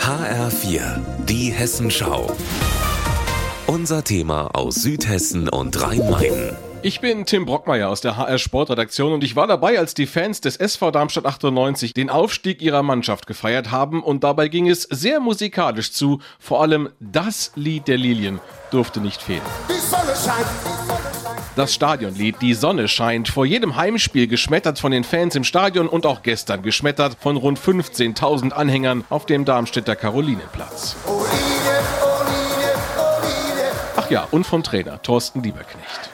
HR4, die Hessenschau. Unser Thema aus Südhessen und Rhein-Main. Ich bin Tim Brockmeier aus der HR Sportredaktion und ich war dabei, als die Fans des SV Darmstadt 98 den Aufstieg ihrer Mannschaft gefeiert haben und dabei ging es sehr musikalisch zu. Vor allem das Lied der Lilien durfte nicht fehlen. Die Sonne scheint. Das Stadionlied Die Sonne scheint vor jedem Heimspiel geschmettert von den Fans im Stadion und auch gestern geschmettert von rund 15.000 Anhängern auf dem Darmstädter Karolinenplatz. Ach ja, und vom Trainer Thorsten Lieberknecht.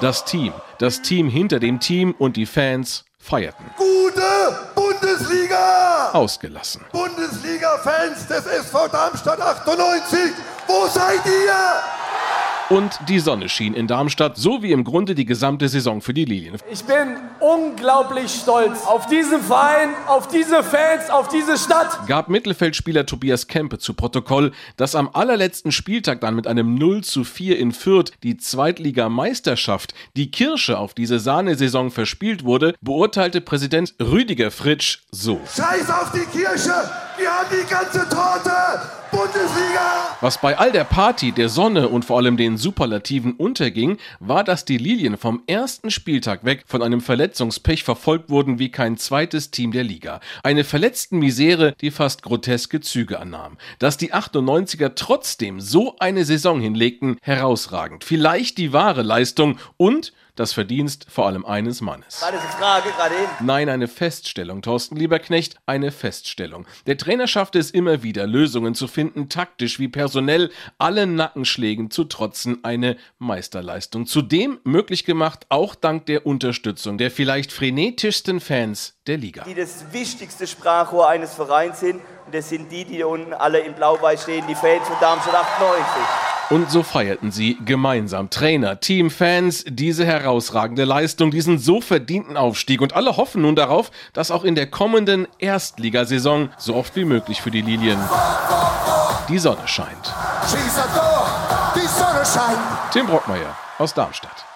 Das Team, das Team hinter dem Team und die Fans feierten. Gute Bundesliga! Ausgelassen. Bundesliga-Fans des SV Darmstadt 98, wo seid ihr? Und die Sonne schien in Darmstadt, so wie im Grunde die gesamte Saison für die Lilien. Ich bin unglaublich stolz auf diesen Verein, auf diese Fans, auf diese Stadt. Gab Mittelfeldspieler Tobias Kempe zu Protokoll, dass am allerletzten Spieltag dann mit einem 0 zu 4 in Fürth die Zweitligameisterschaft, die Kirsche auf diese Sahnesaison verspielt wurde, beurteilte Präsident Rüdiger Fritsch so. Scheiß auf die Kirche, wir haben die ganze Torte! Bundesliga! Was bei all der Party, der Sonne und vor allem den Superlativen unterging, war, dass die Lilien vom ersten Spieltag weg von einem Verletzungspech verfolgt wurden wie kein zweites Team der Liga. Eine verletzten Misere, die fast groteske Züge annahm. Dass die 98er trotzdem so eine Saison hinlegten, herausragend. Vielleicht die wahre Leistung und das Verdienst vor allem eines Mannes. War das eine Frage gerade eben? Nein, eine Feststellung, Thorsten Lieberknecht, eine Feststellung. Der Trainer schaffte es immer wieder, Lösungen zu finden, taktisch wie personell, allen Nackenschlägen zu trotzen, eine Meisterleistung. Zudem möglich gemacht, auch dank der Unterstützung der vielleicht frenetischsten Fans der Liga. Die das wichtigste Sprachrohr eines Vereins sind. Und das sind die, die unten alle in Blau-Weiß stehen, die Fans von Darmstadt 98. Und so feierten sie gemeinsam, Trainer, Team, Fans, diese herausragende Leistung, diesen so verdienten Aufstieg. Und alle hoffen nun darauf, dass auch in der kommenden Erstligasaison so oft wie möglich für die Lilien die Sonne scheint. Tim Brockmeier aus Darmstadt.